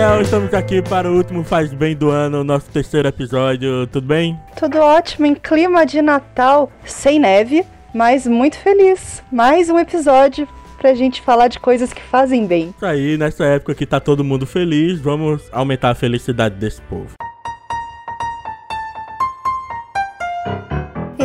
Daniel, estamos aqui para o último Faz Bem do ano, nosso terceiro episódio. Tudo bem? Tudo ótimo, em clima de Natal, sem neve, mas muito feliz. Mais um episódio pra gente falar de coisas que fazem bem. Isso aí, nessa época que tá todo mundo feliz, vamos aumentar a felicidade desse povo.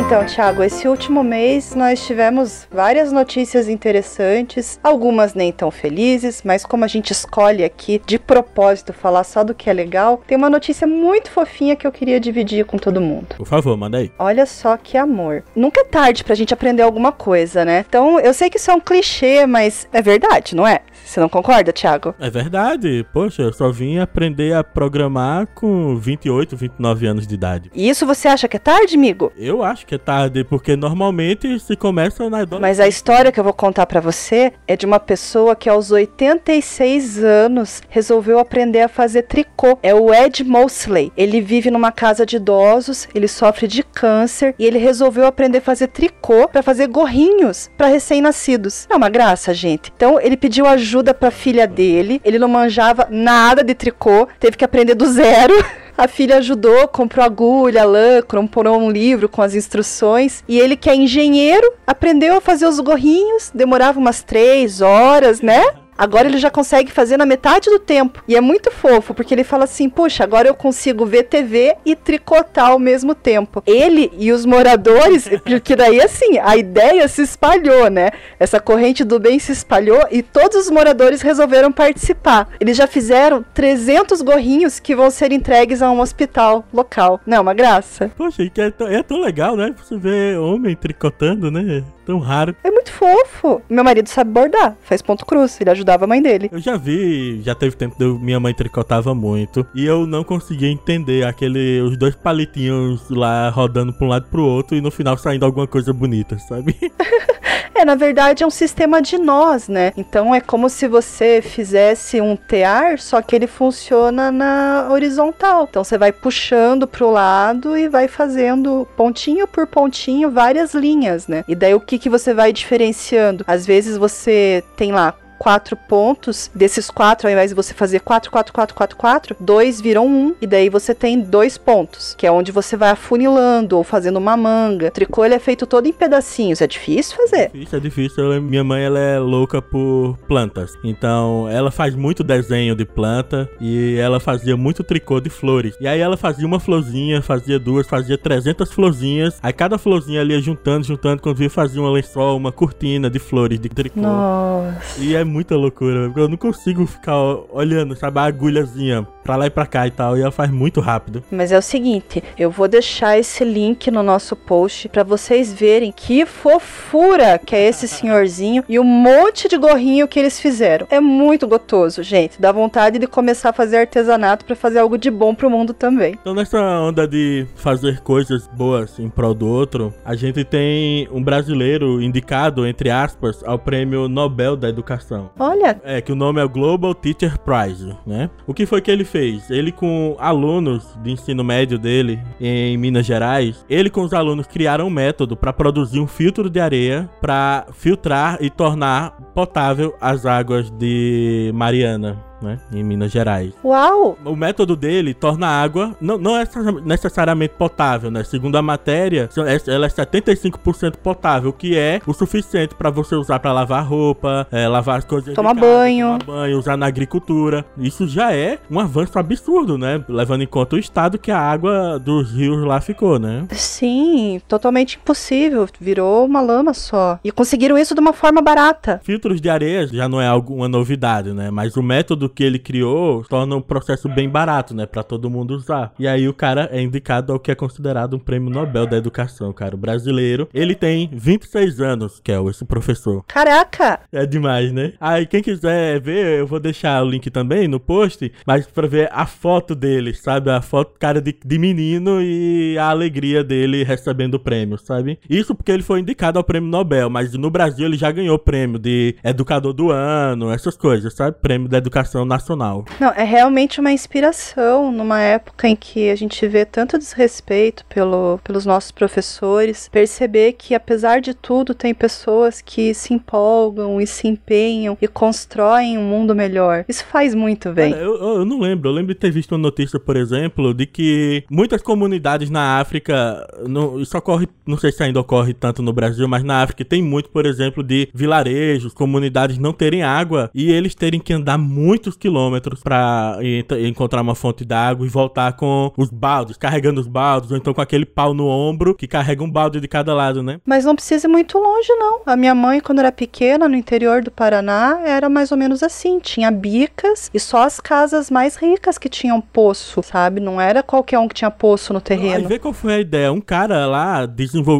Então, Thiago, esse último mês nós tivemos várias notícias interessantes, algumas nem tão felizes, mas como a gente escolhe aqui de propósito falar só do que é legal, tem uma notícia muito fofinha que eu queria dividir com todo mundo. Por favor, manda aí. Olha só que amor. Nunca é tarde pra gente aprender alguma coisa, né? Então, eu sei que isso é um clichê, mas é verdade, não é? Você não concorda, Thiago? É verdade. Poxa, eu só vim aprender a programar com 28, 29 anos de idade. E isso você acha que é tarde, amigo? Eu acho que é tarde, porque normalmente se começa na adolescência. Mas a história que eu vou contar pra você é de uma pessoa que aos 86 anos resolveu aprender a fazer tricô. É o Ed Mosley. Ele vive numa casa de idosos, ele sofre de câncer e ele resolveu aprender a fazer tricô pra fazer gorrinhos pra recém-nascidos. É uma graça, gente. Então ele pediu ajuda pra filha dele. Ele não manjava nada de tricô, teve que aprender do zero. A filha ajudou, comprou agulha, lã, comprou um livro com as instruções. E ele, que é engenheiro, aprendeu a fazer os gorrinhos. Demorava umas três horas, né? Agora ele já consegue fazer na metade do tempo. E é muito fofo, porque ele fala assim: puxa, agora eu consigo ver TV e tricotar ao mesmo tempo. Ele e os moradores, porque daí assim, a ideia se espalhou, né? Essa corrente do bem se espalhou e todos os moradores resolveram participar. Eles já fizeram 300 gorrinhos que vão ser entregues a um hospital local. Não, é uma graça. Poxa, é, tão, é tão legal, né? Você vê homem tricotando, né? Tão raro. É muito fofo. Meu marido sabe bordar, faz ponto cruz, ele ajudava a mãe dele. Eu já vi, já teve tempo que minha mãe tricotava muito e eu não conseguia entender aquele os dois palitinhos lá rodando pra um lado e pro outro e no final saindo alguma coisa bonita, sabe? É, na verdade é um sistema de nós, né? Então é como se você fizesse um tear, só que ele funciona na horizontal. Então você vai puxando pro lado e vai fazendo pontinho por pontinho várias linhas, né? E daí o que que você vai diferenciando? Às vezes você tem lá quatro pontos, desses quatro, ao invés de você fazer quatro, quatro, quatro, quatro, quatro, dois viram um, e daí você tem dois pontos, que é onde você vai afunilando ou fazendo uma manga. O tricô ele é feito todo em pedacinhos, é difícil fazer. Difícil, é difícil. Eu lembro- minha mãe ela é louca por plantas. Então, ela faz muito desenho de planta e ela fazia muito tricô de flores. E aí ela fazia uma florzinha, fazia duas, fazia 300 florzinhas. Aí cada florzinha ali ia juntando, juntando, quando via fazia uma lençol, uma cortina de flores de tricô. Nossa. E é muita loucura, porque eu não consigo ficar olhando, sabe, a agulhazinha pra lá e pra cá e tal. E ela faz muito rápido. Mas é o seguinte, eu vou deixar esse link no nosso post pra vocês verem que fofura que é esse senhorzinho e o monte de gorrinho que eles fizeram. É muito gostoso, gente. Dá vontade de começar a fazer artesanato pra fazer algo de bom pro mundo também. Então, nessa onda de fazer coisas boas em prol do outro, a gente tem um brasileiro indicado, entre aspas, ao prêmio Nobel da Educação. Olha, É, que o nome é o Global Teacher Prize, né? O que foi que ele fez? Ele com alunos de ensino médio dele em Minas Gerais, ele com os alunos criaram um método para produzir um filtro de areia para filtrar e tornar potável as águas de Mariana, né, em Minas Gerais. uau! O método dele torna a água não, não é necessariamente potável, né? Segundo a matéria, é- ela é 75% potável, que é o suficiente para você usar para lavar roupa, é, lavar as coisas. Tomar banho. Tomar banho, usar na agricultura. Isso já é um avanço absurdo, né? Levando em conta o estado que a água dos rios lá ficou, né? Sim, totalmente impossível. Virou uma lama só. E conseguiram isso de uma forma barata. Filtros de areia já não é alguma novidade, né? Mas o método que ele criou torna um processo bem barato, né? Pra todo mundo usar. E aí o cara é indicado ao que é considerado um prêmio Nobel da Educação, cara. O brasileiro. Ele tem 26 anos, que é esse professor. Caraca! É demais, né? Aí quem quiser ver, eu vou deixar o link também no post, mas pra ver a foto dele, sabe? A foto, cara de, de menino e a alegria dele recebendo o prêmio, sabe? Isso porque ele foi indicado ao prêmio Nobel, mas no Brasil ele já ganhou prêmio de educador do ano, essas coisas, sabe? Prêmio da educação educação nacional. Não, é realmente uma inspiração numa época em que a gente vê tanto desrespeito pelo, pelos nossos professores, perceber que apesar de tudo tem pessoas que se empolgam e se empenham e constroem um mundo melhor. Isso faz muito bem. Cara, eu, eu não lembro, eu lembro de ter visto uma notícia, por exemplo, de que muitas comunidades na África, não, isso ocorre, não sei se ainda ocorre tanto no Brasil, mas na África tem muito, por exemplo, de vilarejos, comunidades não terem água e eles terem que andar muitos quilômetros para encontrar uma fonte d'água e voltar com os baldes, carregando os baldes, ou então com aquele pau no ombro que carrega um balde de cada lado, né? Mas não precisa ir muito longe, não. A minha mãe, quando era pequena, no interior do Paraná, era mais ou menos assim. Tinha bicas e só as casas mais ricas que tinham poço, sabe? Não era qualquer um que tinha poço no terreno. Aí vê qual foi a ideia. Um cara lá,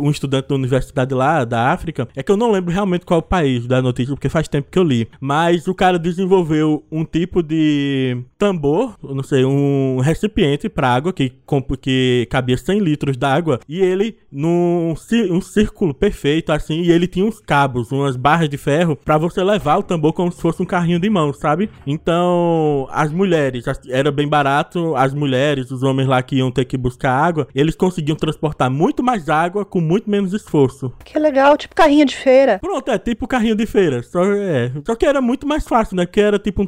um estudante da universidade lá da África, é que eu não lembro realmente qual o país da notícia, porque faz tempo que eu li. Mas o cara desenvolveu um tipo de tambor, não sei, um recipiente para água que, que cabia 100 litros d'água e ele num um círculo perfeito assim e ele tinha uns cabos, umas barras de ferro para você levar o tambor como se fosse um carrinho de mão, sabe? Então, as mulheres, era bem barato, as mulheres, os homens lá que iam ter que buscar água, eles conseguiam transportar muito mais água com muito menos esforço. Que legal, tipo carrinho de feira. Pronto, é tipo carrinho de feira, só é, só que era muito mais fácil, né? Que era tipo um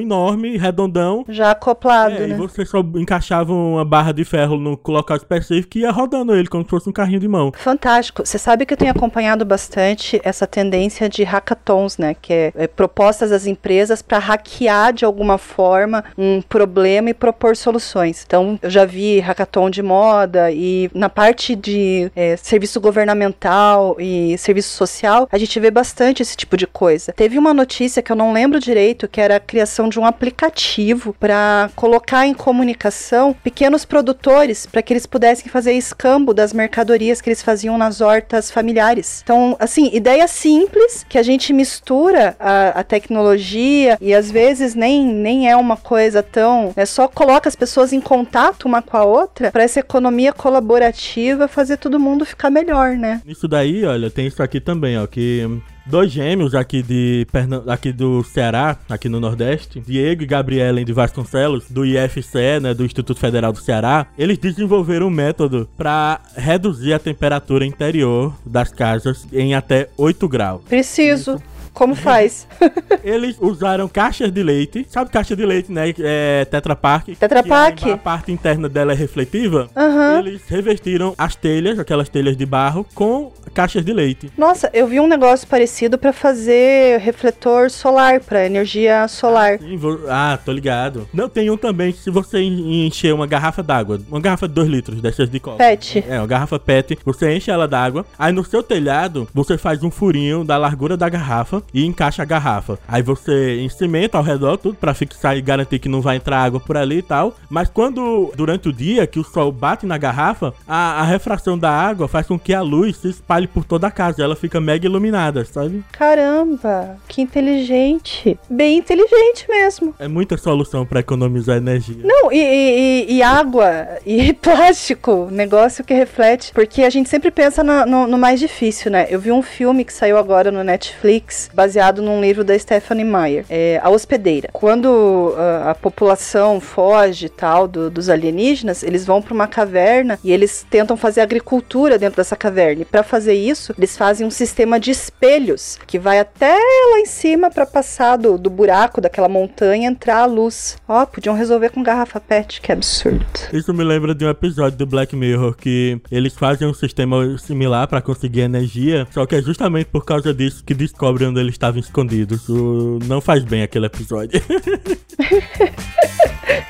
enorme, redondão, já acoplado, é, né? E você só encaixava uma barra de ferro no local específico e ia rodando ele como se fosse um carrinho de mão. Fantástico. Você sabe que eu tenho acompanhado bastante essa tendência de hackathons, né? Que é, é propostas das empresas para hackear de alguma forma um problema e propor soluções. Então, eu já vi hackathon de moda e na parte de é, serviço governamental e serviço social, a gente vê bastante esse tipo de coisa. Teve uma notícia que eu não lembro direito, que era a criação de um aplicativo para colocar em comunicação pequenos produtores para que eles pudessem fazer escambo das mercadorias que eles faziam nas hortas familiares. Então, assim, ideia simples que a gente mistura a, a tecnologia e às vezes nem, nem é uma coisa tão. É só coloca as pessoas em contato uma com a outra para essa economia colaborativa fazer todo mundo ficar melhor, né? Isso daí, olha, tem isso aqui também, ó, que dois gêmeos aqui de aqui do Ceará, aqui no Nordeste, Diego e Gabriela de Vasconcelos, do IFCE, né, do Instituto Federal do Ceará, eles desenvolveram um método para reduzir a temperatura interior das casas em até 8 graus. Preciso. Isso como faz? Eles usaram caixas de leite. Sabe caixa de leite, né? É Tetra Pak. Tetra Pak. A, parte interna dela é refletiva. Uhum. Eles revestiram as telhas, aquelas telhas de barro, com caixas de leite. Nossa, eu vi um negócio parecido para fazer refletor solar, para energia solar. Sim, vou... Ah, tô ligado. Não, tem um também que se você encher uma garrafa d'água, uma garrafa de 2 litros dessas de copo. PET. É, uma garrafa PET, você enche ela d'água, aí no seu telhado você faz um furinho da largura da garrafa e encaixa a garrafa. Aí você encimenta ao redor tudo para fixar e garantir que não vai entrar água por ali e tal. Mas quando durante o dia que o sol bate na garrafa, a, a refração da água faz com que a luz se espalhe por toda a casa. Ela fica mega iluminada, sabe? Caramba, que inteligente. Bem inteligente mesmo. É muita solução para economizar energia. Não, e, e, e, água e plástico, negócio que reflete. Porque a gente sempre pensa no, no, no mais difícil, né? Eu vi um filme que saiu agora no Netflix, baseado num livro da Stephanie Meyer, é, A Hospedeira. Quando a, a população foge tal do, dos alienígenas, eles vão para uma caverna e eles tentam fazer agricultura dentro dessa caverna. E para fazer isso, eles fazem um sistema de espelhos que vai até lá em cima para passar do, do buraco daquela montanha entrar a luz. Ó, oh, podiam resolver com garrafa PET, que absurdo. Isso me lembra de um episódio do Black Mirror que eles fazem um sistema similar para conseguir energia, só que é justamente por causa disso que descobrem onde eles estavam escondidos. O... Não faz bem aquele episódio.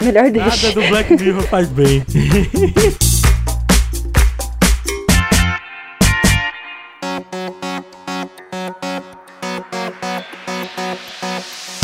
Melhor deixar. Nada do Black Mirror faz bem.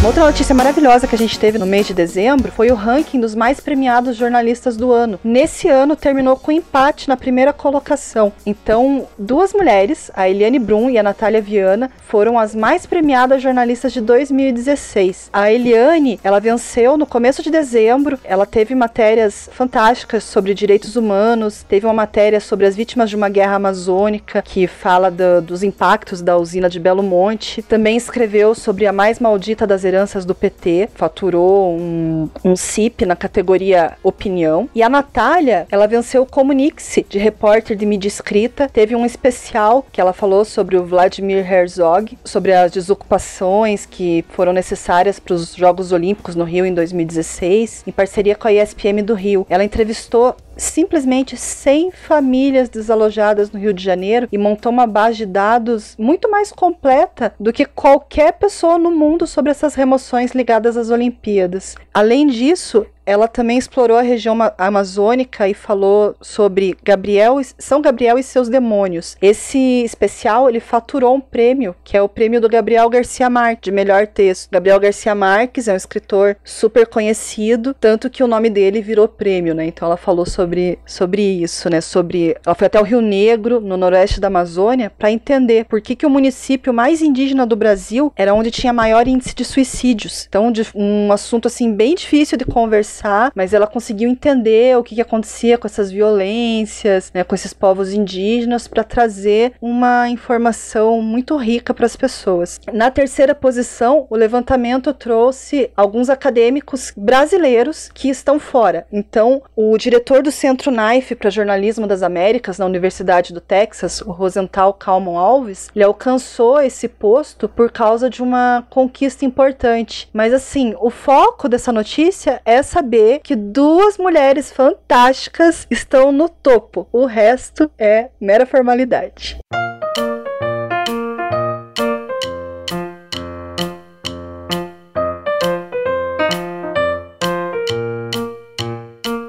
outra notícia maravilhosa que a gente teve no mês de dezembro foi o ranking dos mais premiados jornalistas do ano. Nesse ano terminou com empate na primeira colocação. Então, duas mulheres, a Eliane Brum e a Natália Viana, foram as mais premiadas jornalistas de 2016. A Eliane, ela venceu no começo de dezembro, ela teve matérias fantásticas sobre direitos humanos, teve uma matéria sobre as vítimas de uma guerra amazônica, que fala do, dos impactos da usina de Belo Monte, também escreveu sobre a mais maldita das heranças lideranças do PT, faturou um, um CIP na categoria opinião. E a Natália, ela venceu o Comunique-se, de repórter de mídia escrita. Teve um especial que ela falou sobre o Vladimir Herzog, sobre as desocupações que foram necessárias para os Jogos Olímpicos no Rio em 2016, em parceria com a ESPM do Rio. Ela entrevistou simplesmente 100 famílias desalojadas no Rio de Janeiro e montou uma base de dados muito mais completa do que qualquer pessoa no mundo sobre essas remoções ligadas às Olimpíadas. Além disso, ela também explorou a região amazônica e falou sobre Gabriel, São Gabriel e seus demônios. Esse especial ele faturou um prêmio, que é o prêmio do Gabriel Garcia Marques, de melhor texto. Gabriel Garcia Marques é um escritor super conhecido, tanto que o nome dele virou prêmio, né? Então ela falou sobre, sobre isso, né? Sobre ela foi até o Rio Negro, no noroeste da Amazônia, para entender por que, que o município mais indígena do Brasil era onde tinha maior índice de suicídios. Então, de, um assunto assim bem difícil de conversar conversar, mas ela conseguiu entender o que, que acontecia com essas violências, né, com esses povos indígenas, para trazer uma informação muito rica para as pessoas. Na terceira posição, o levantamento trouxe alguns acadêmicos brasileiros que estão fora. Então, o diretor do Centro Knife para Jornalismo das Américas na Universidade do Texas, o Rosenthal Kalman Alves, ele alcançou esse posto por causa de uma conquista importante. Mas assim, o foco dessa notícia é saber saber que duas mulheres fantásticas estão no topo. O resto é mera formalidade.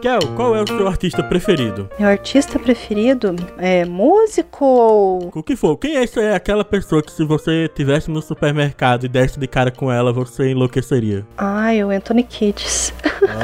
Kel, qual é o seu artista preferido? Meu artista preferido é músico ou. O que for? Quem é, é aquela pessoa que se você tivesse no supermercado e desse de cara com ela, você enlouqueceria? Ah, o Anthony Kids.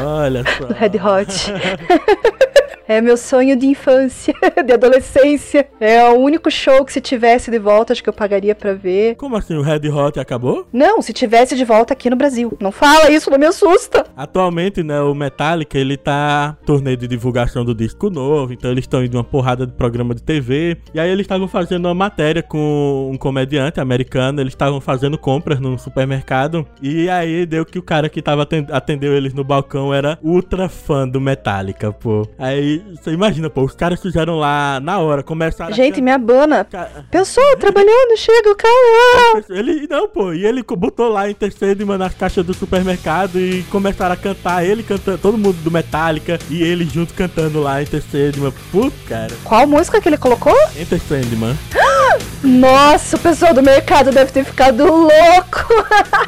Olha só. Do Red Hot. É meu sonho de infância, de adolescência. É o único show que se tivesse de volta, acho que eu pagaria para ver. Como assim, o Red Hot acabou? Não, se tivesse de volta aqui no Brasil. Não fala isso, não me assusta. Atualmente, né, o Metallica, ele tá torneio de divulgação do disco novo, então eles estão indo uma porrada de programa de TV. E aí eles estavam fazendo uma matéria com um comediante americano, eles estavam fazendo compras num supermercado. E aí deu que o cara que tava atendeu eles no balcão era ultra fã do Metallica, pô. Aí você imagina, pô, os caras fizeram lá na hora, começaram. Gente, a... me abana. Pessoa trabalhando, chega o cara. Ele, não, pô, e ele botou lá em terceiro na caixa do supermercado e começaram a cantar, ele cantando, todo mundo do Metallica e ele junto cantando lá em terceiro, puto, cara. Qual música que ele colocou? Enter Sandman. Nossa, o pessoal do mercado deve ter ficado louco.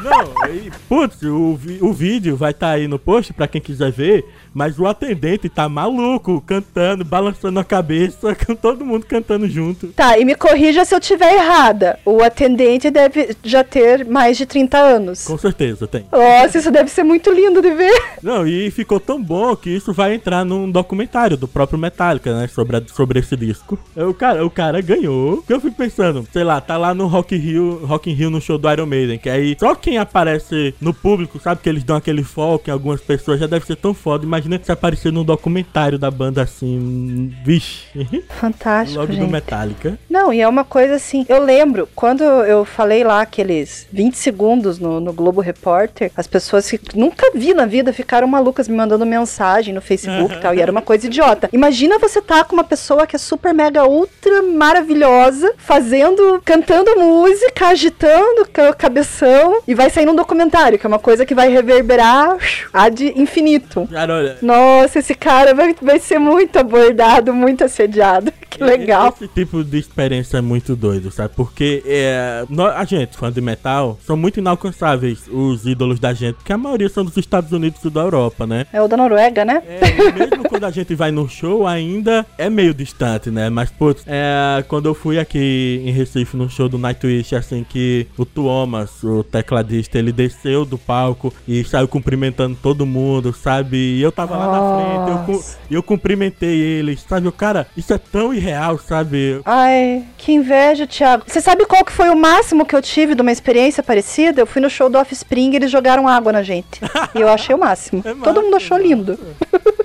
Não, e, putz, o, o vídeo vai estar tá aí no post pra quem quiser ver. Mas o atendente tá maluco, cantando, balançando a cabeça, com todo mundo cantando junto. Tá, e me corrija se eu tiver errada. O atendente deve já ter mais de 30 anos. Com certeza, tem. Nossa, isso deve ser muito lindo de ver. Não, e ficou tão bom que isso vai entrar num documentário do próprio Metallica, né? Sobre, a, sobre esse disco. O cara, o cara ganhou. Eu fico pensando, sei lá, tá lá no Rock Rio, Rock in Rio no show do Iron Maiden, que aí só quem aparece no público, sabe que eles dão aquele foco em algumas pessoas, já deve ser tão foda. Imagina se aparecer num documentário da banda assim, vixe. Fantástico, Logo gente. do Metallica. Não, e é uma coisa assim, eu lembro, quando eu falei lá aqueles 20 segundos no, no Globo Repórter, as pessoas que nunca vi na vida ficaram malucas me mandando mensagem no Facebook e tal, e era uma coisa idiota. Imagina você tá com uma pessoa que é super mega ultra maravilhosa, fazendo, cantando música, agitando o e vai sair num documentário, que é uma coisa que vai reverberar ad infinito. Cara, olha, nossa, esse cara vai, vai ser muito abordado, muito assediado. Que legal. Esse tipo de experiência é muito doido, sabe? Porque é, a gente, fã de metal, são muito inalcançáveis os ídolos da gente, porque a maioria são dos Estados Unidos e da Europa, né? É o da Noruega, né? É, mesmo quando a gente vai no show, ainda é meio distante, né? Mas, putz, é, quando eu fui aqui em Recife no show do Nightwish, assim, que o Thomas, o tecladista, ele desceu do palco e saiu cumprimentando todo mundo, sabe? E eu tava lá na frente, eu, eu cumprimentei ele, sabe? O cara, isso é tão irreal, sabe? Ai, que inveja, Thiago. Você sabe qual que foi o máximo que eu tive de uma experiência parecida? Eu fui no show do Offspring e eles jogaram água na gente. e eu achei o máximo. É Todo mundo achou lindo.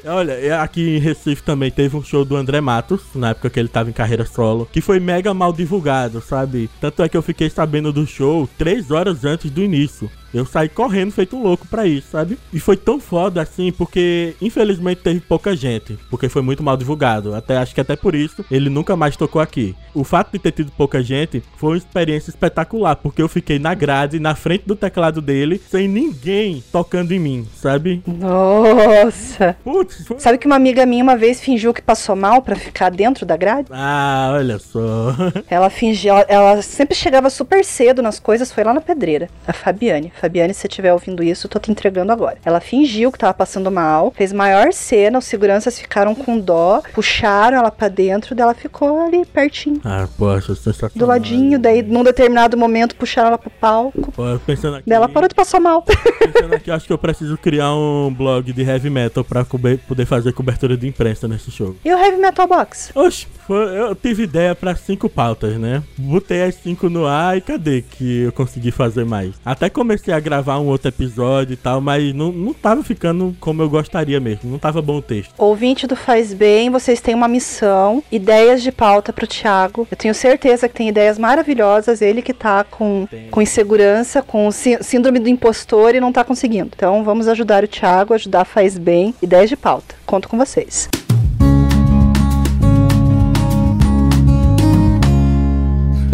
Olha, é, aqui em Recife também teve um show do André Matos, na época que ele tava em carreira solo, que foi mega mal divulgado, sabe? Tanto é que eu fiquei sabendo do show três horas antes do início. Eu saí correndo, feito um louco pra isso, sabe? E foi tão foda assim, porque infelizmente teve pouca gente, porque foi muito mal divulgado. Até acho que até por isso ele nunca mais tocou aqui. O fato de ter tido pouca gente foi uma experiência espetacular, porque eu fiquei na grade, na frente do teclado dele, sem ninguém tocando em mim, sabe? Nossa! Putz, foi... Sabe que uma amiga minha uma vez fingiu que passou mal pra ficar dentro da grade? Ah, olha só. Ela fingiu, ela, ela sempre chegava super cedo nas coisas, foi lá na pedreira. A Fabiane. Fabiane, se você estiver ouvindo isso, eu tô te entregando agora. Ela fingiu que tava passando mal, fez maior cena, os seguranças ficaram com dó, puxaram ela pra dentro, dela ficou ali pertinho. Ah, poxa, sensacional. Do ladinho, daí num determinado momento puxaram ela pro palco. Pô, pensando aqui, Daí ela parou de passar mal. pensando aqui, acho que eu preciso criar um blog de heavy metal pra poder fazer cobertura de imprensa nesse jogo. e o Heavy Metal Box? Oxe, foi- eu tive ideia pra cinco pautas, né? Botei as cinco no ar e cadê que eu consegui fazer mais? Até comecei a gravar um outro episódio e tal, mas não, não tava ficando como eu gostaria mesmo. Não tava bom o texto. Ouvinte do Faz Bem, vocês têm uma missão, ideias de pauta pro Thiago. Eu tenho certeza que tem ideias maravilhosas, ele que tá com, Tem. com insegurança, com sí- síndrome do impostor e não tá conseguindo. Então vamos ajudar o Thiago, ajudar Faz Bem, ideias de pauta. Conto com vocês.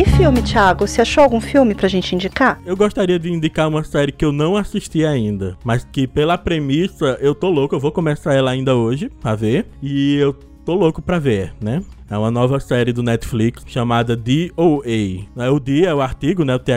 E filme, Thiago? Você achou algum filme pra gente indicar? Eu gostaria de indicar uma série que eu não assisti ainda, mas que pela premissa eu tô louco, eu vou começar ela ainda hoje pra ver. E eu tô louco pra ver, né? É uma nova série do Netflix chamada DOA. Né, O D é o artigo, né? O THE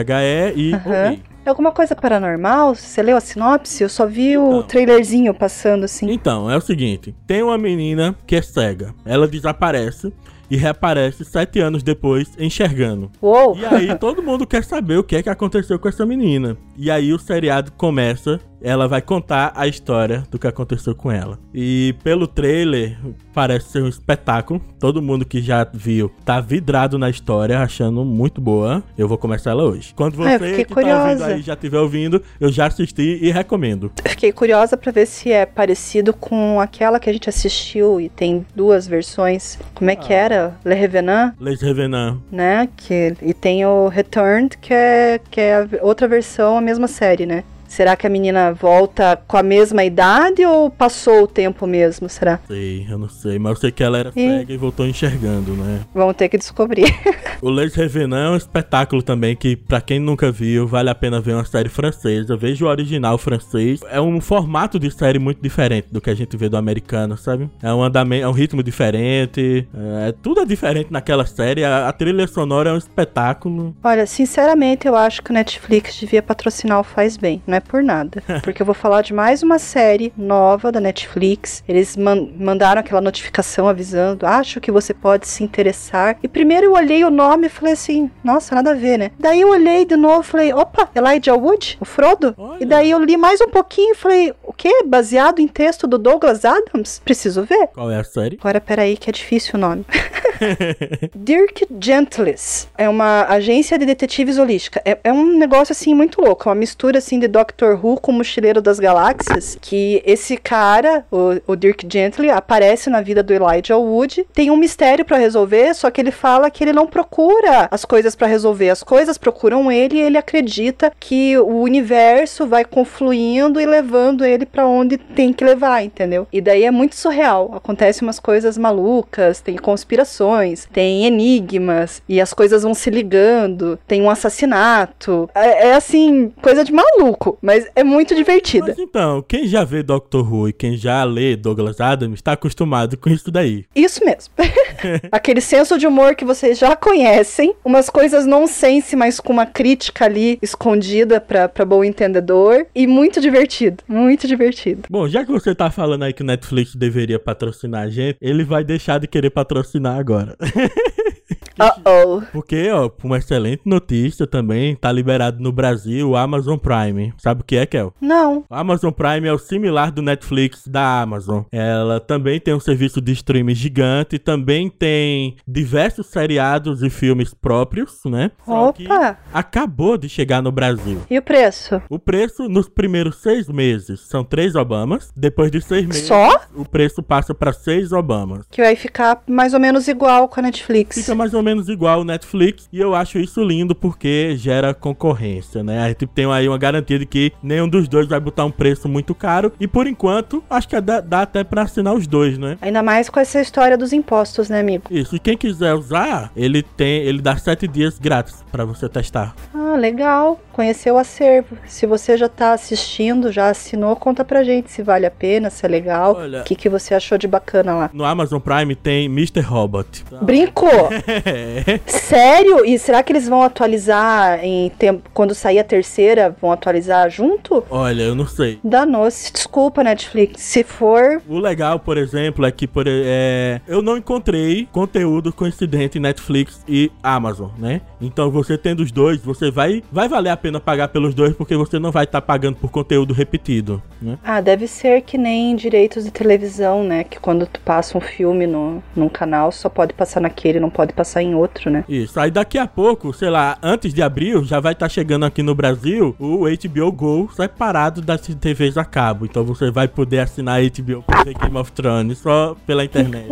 e Aham. OA. É alguma coisa paranormal? Você leu a sinopse? Eu só vi o Então. trailerzinho passando assim. Então, é o seguinte: tem uma menina que é cega. Ela desaparece e reaparece sete anos depois enxergando. Uou! E aí todo mundo quer saber o que é que aconteceu com essa menina. E aí o seriado começa, ela vai contar a história do que aconteceu com ela. E pelo trailer parece ser um espetáculo. Todo mundo que já viu tá vidrado na história, achando muito boa. Eu vou começar ela hoje. Quando Ah, você fiquei que tá ouvindo curiosa. aí já estiver ouvindo, eu já assisti e recomendo. Fiquei curiosa pra ver se é parecido com aquela que a gente assistiu e tem duas versões. Como é que Ah. era? Le Revenant, Les Revenants. né? Que, e tem o Returned, que é, que é outra versão, a mesma série, né? Será que a menina volta com a mesma idade ou passou o tempo mesmo? Será? Sei, eu não sei, mas eu sei que ela era E- cega e voltou enxergando, né? Vamos ter que descobrir. O Les Revenants é um espetáculo também que, pra quem nunca viu, vale a pena ver uma série francesa. Veja o original francês. É um formato de série muito diferente do que a gente vê do americano, sabe? É um andamento, é um ritmo diferente. É, tudo é diferente naquela série. A, a trilha sonora é um espetáculo. Olha, sinceramente, eu acho que o Netflix devia patrocinar o Faz Bem. Não é por nada. Porque eu vou falar de mais uma série nova da Netflix. Eles man- mandaram aquela notificação avisando: acho que você pode se interessar. E primeiro eu olhei o nome e falei assim: nossa, nada a ver, né? Daí eu olhei de novo e falei: opa, Elijah Wood? O Frodo? Olha. E daí eu li mais um pouquinho e falei: o quê? Baseado em texto do Douglas Adams? Preciso ver. Qual é a série? Agora, peraí, que é difícil o nome. Dirk Gentles é uma agência de detetives holística. É, é um negócio assim muito louco, é uma mistura assim de Doctor Who com Mochileiro das Galáxias. Que esse cara, o, o Dirk Gently, aparece na vida do Elijah Wood. Tem um mistério pra resolver, só que ele fala que ele não procura as coisas pra resolver, as coisas procuram ele e ele acredita que o universo vai confluindo e levando ele pra onde tem que levar, entendeu? E daí é muito surreal. Acontecem umas coisas malucas, tem conspirações, tem enigmas e as coisas vão se ligando, tem um assassinato. É, é assim, coisa de maluco, mas é muito divertida. Mas então, quem já vê Doctor Who e quem já lê Douglas Adams tá acostumado com isso daí. Isso mesmo. Aquele senso de humor que vocês já conhecem, umas coisas nonsense, mas com uma crítica ali escondida pra bom entendedor. E muito divertido. Muito divertido. Bom, já que você tá falando aí que o Netflix deveria patrocinar a gente, ele vai deixar de querer patrocinar agora. Uh-oh. Porque, ó, uma excelente notícia também, tá liberado no Brasil o Amazon Prime. Sabe o que é, Kel? Não. O Amazon Prime é o similar do Netflix da Amazon. Ela também tem um serviço de streaming gigante, também tem diversos seriados e filmes próprios, né? Opa! acabou de chegar no Brasil. E o preço? O preço nos primeiros seis meses são três Obamas. Depois de seis meses, Só? o preço passa pra seis Obamas. Que vai ficar mais ou menos igual com a Netflix. Fica mais ou menos igual ao Netflix. E eu acho isso lindo porque gera concorrência, né? A gente tem aí uma garantia de que nenhum dos dois vai botar um preço muito caro. E por enquanto, acho que dá, dá até pra assinar os dois, né? Ainda mais com essa história dos impostos, né, amigo? Isso. E quem quiser usar, ele tem. Ele dá sete dias grátis para você testar. Ah, legal. Conhecer o acervo. Se você já tá assistindo, já assinou, conta pra gente se vale a pena, se é legal. O que, que você achou de bacana lá? No Amazon Prime tem Mr. Robot. Brincou! é. Sério? E será que eles vão atualizar em tempo. Quando sair a terceira, vão atualizar junto? Olha, eu não sei. Danou-se. Desculpa, Netflix. Se for. O legal, por exemplo, é que por, é, eu não encontrei conteúdo coincidente em Netflix e Amazon, né? Então você tendo os dois, você vai, vai valer a pena pagar pelos dois porque você não vai estar tá pagando por conteúdo repetido, né? Ah, deve ser que nem direitos de televisão, né? Que quando tu passa um filme no, num canal, só pode passar naquele, não pode passar em outro, né? Isso. Aí daqui a pouco, sei lá, antes de abril, já vai estar tá chegando aqui no Brasil o HBO Go separado das TVs a cabo. Então você vai poder assinar HBO pra ver Game of Thrones só pela internet.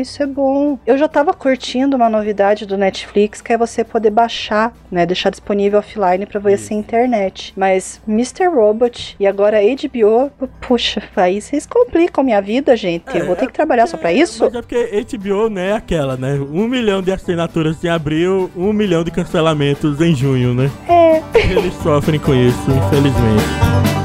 Isso é bom. Eu já tava curtindo uma novidade do Netflix, que é você poder baixar, né? Deixar disponível offline pra ver sem internet. Mas Mr. Robot e agora HBO, puxa, aí vocês complicam minha vida, gente. É, eu vou ter que trabalhar só pra isso? Mas é porque HBO, né, é aquela, né? Um milhão de assinaturas em abril, um milhão de cancelamentos em junho, né? É. Eles sofrem com isso, infelizmente.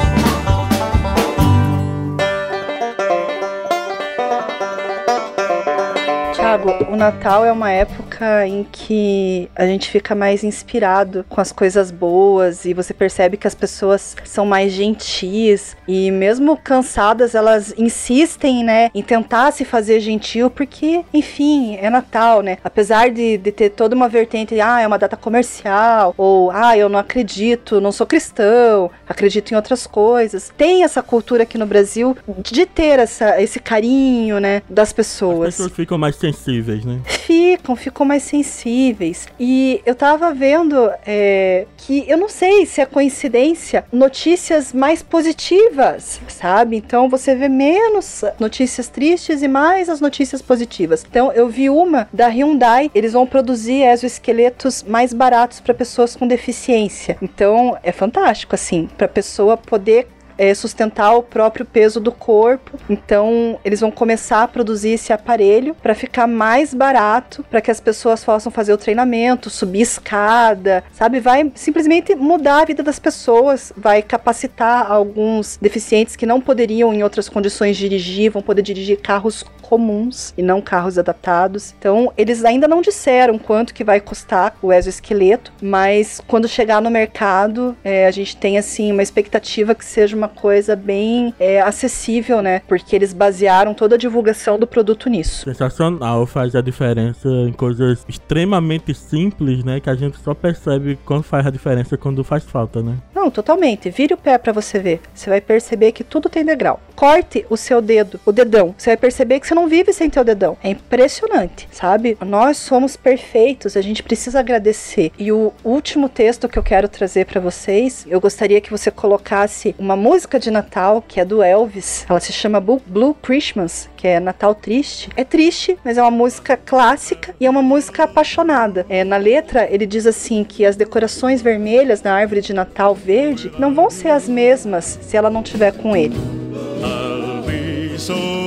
Tiago, o Natal é uma época em que a gente fica mais inspirado com as coisas boas e você percebe que as pessoas são mais gentis e mesmo cansadas elas insistem, né, em tentar se fazer gentil porque, enfim, é Natal, né? Apesar de, de ter toda uma vertente, ah, é uma data comercial ou ah, eu não acredito, não sou cristão, acredito em outras coisas. Tem essa cultura aqui no Brasil de ter essa, esse carinho, né, das pessoas. As pessoas ficam mais sensíveis sensíveis, né? Ficam, ficam mais sensíveis. E eu tava vendo é, que eu não sei se é coincidência, notícias mais positivas, sabe? Então você vê menos notícias tristes e mais as notícias positivas. Então eu vi uma da Hyundai, eles vão produzir exoesqueletos mais baratos para pessoas com deficiência. Então é fantástico assim, para pessoa poder é, sustentar o próprio peso do corpo. Então, eles vão começar a produzir esse aparelho para ficar mais barato, para que as pessoas possam fazer o treinamento, subir escada, sabe? Vai simplesmente mudar a vida das pessoas, vai capacitar alguns deficientes que não poderiam em outras condições dirigir, vão poder dirigir carros comuns e não carros adaptados. Então, eles ainda não disseram quanto que vai custar o exoesqueleto, mas quando chegar no mercado, é, a gente tem assim uma expectativa que seja uma coisa bem é, acessível, né? Porque eles basearam toda a divulgação do produto nisso. Sensacional, faz a diferença em coisas extremamente simples, né? Que a gente só percebe quando faz a diferença quando faz falta, né? Não, totalmente. Vire o pé para você ver. Você vai perceber que tudo tem degrau. Corte o seu dedo, o dedão. Você vai perceber que você não vive sem teu dedão. É impressionante, sabe? Nós somos perfeitos, a gente precisa agradecer. E o último texto que eu quero trazer para vocês, eu gostaria que você colocasse uma música música de Natal, que é do Elvis. Ela se chama Blue Christmas, que é Natal Triste. É triste, mas é uma música clássica e é uma música apaixonada. É, na letra, ele diz assim que as decorações vermelhas na árvore de Natal verde não vão ser as mesmas se ela não tiver com ele. I'll be so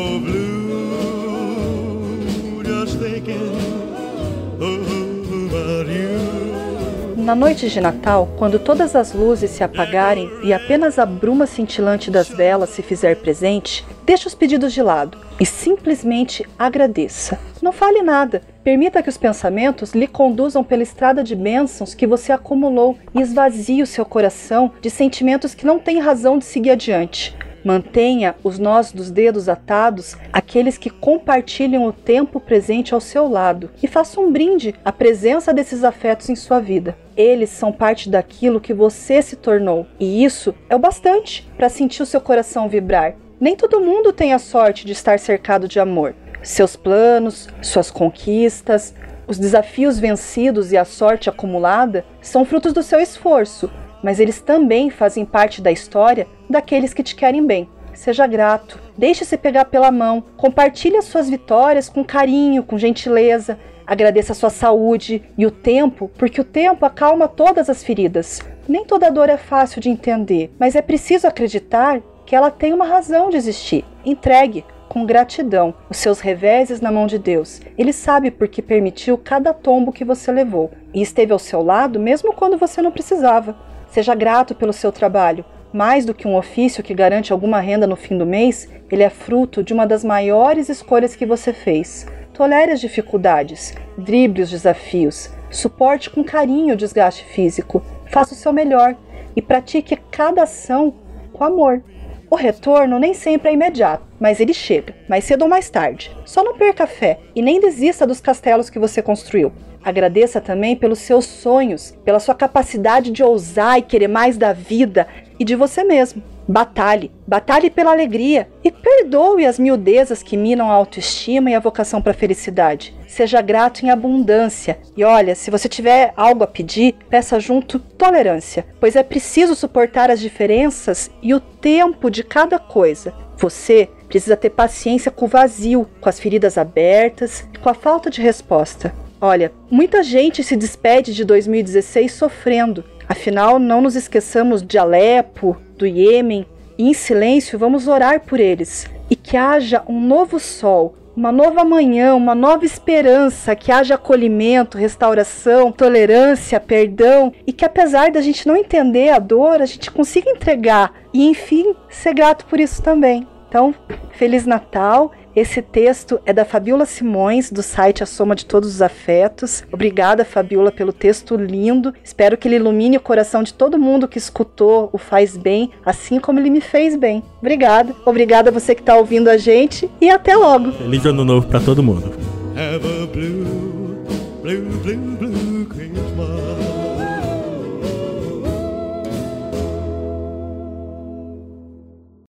Na noite de Natal, quando todas as luzes se apagarem e apenas a bruma cintilante das velas se fizer presente, deixe os pedidos de lado e simplesmente agradeça. Não fale nada. Permita que os pensamentos lhe conduzam pela estrada de bênçãos que você acumulou e esvazie o seu coração de sentimentos que não têm razão de seguir adiante. Mantenha os nós dos dedos atados aqueles que compartilham o tempo presente ao seu lado e faça um brinde à presença desses afetos em sua vida. Eles são parte daquilo que você se tornou, e isso é o bastante para sentir o seu coração vibrar. Nem todo mundo tem a sorte de estar cercado de amor. Seus planos, suas conquistas, os desafios vencidos e a sorte acumulada são frutos do seu esforço, mas eles também fazem parte da história daqueles que te querem bem. Seja grato, deixe-se pegar pela mão, compartilhe as suas vitórias com carinho, com gentileza. Agradeça a sua saúde e o tempo, porque o tempo acalma todas as feridas. Nem toda dor é fácil de entender, mas é preciso acreditar que ela tem uma razão de existir. Entregue com gratidão os seus reveses na mão de Deus. Ele sabe por que permitiu cada tombo que você levou e esteve ao seu lado mesmo quando você não precisava. Seja grato pelo seu trabalho. Mais do que um ofício que garante alguma renda no fim do mês, ele é fruto de uma das maiores escolhas que você fez. Tolere as dificuldades, drible os desafios, suporte com carinho o desgaste físico, faça o seu melhor e pratique cada ação com amor. O retorno nem sempre é imediato, mas ele chega, mais cedo ou mais tarde. Só não perca a fé e nem desista dos castelos que você construiu. Agradeça também pelos seus sonhos, pela sua capacidade de ousar e querer mais da vida e de você mesmo. Batalhe, batalhe pela alegria e perdoe as miudezas que minam a autoestima e a vocação para a felicidade. Seja grato em abundância e olha, se você tiver algo a pedir, peça junto tolerância, pois é preciso suportar as diferenças e o tempo de cada coisa. Você precisa ter paciência com o vazio, com as feridas abertas e com a falta de resposta. Olha, muita gente se despede de 2016 sofrendo. Afinal, não nos esqueçamos de Alepo, do Iêmen, e em silêncio vamos orar por eles. E que haja um novo sol, uma nova manhã, uma nova esperança, que haja acolhimento, restauração, tolerância, perdão e que apesar da gente não entender a dor, a gente consiga entregar e enfim ser grato por isso também. Então, Feliz Natal esse texto é da Fabiola Simões, do site A Soma de Todos os Afetos. Obrigada, Fabiola, pelo texto lindo. Espero que ele ilumine o coração de todo mundo que escutou o Faz Bem, assim como ele me fez bem. Obrigada. Obrigada a você que está ouvindo a gente e até logo. Feliz Ano Novo para todo mundo. Have a blue, blue, blue,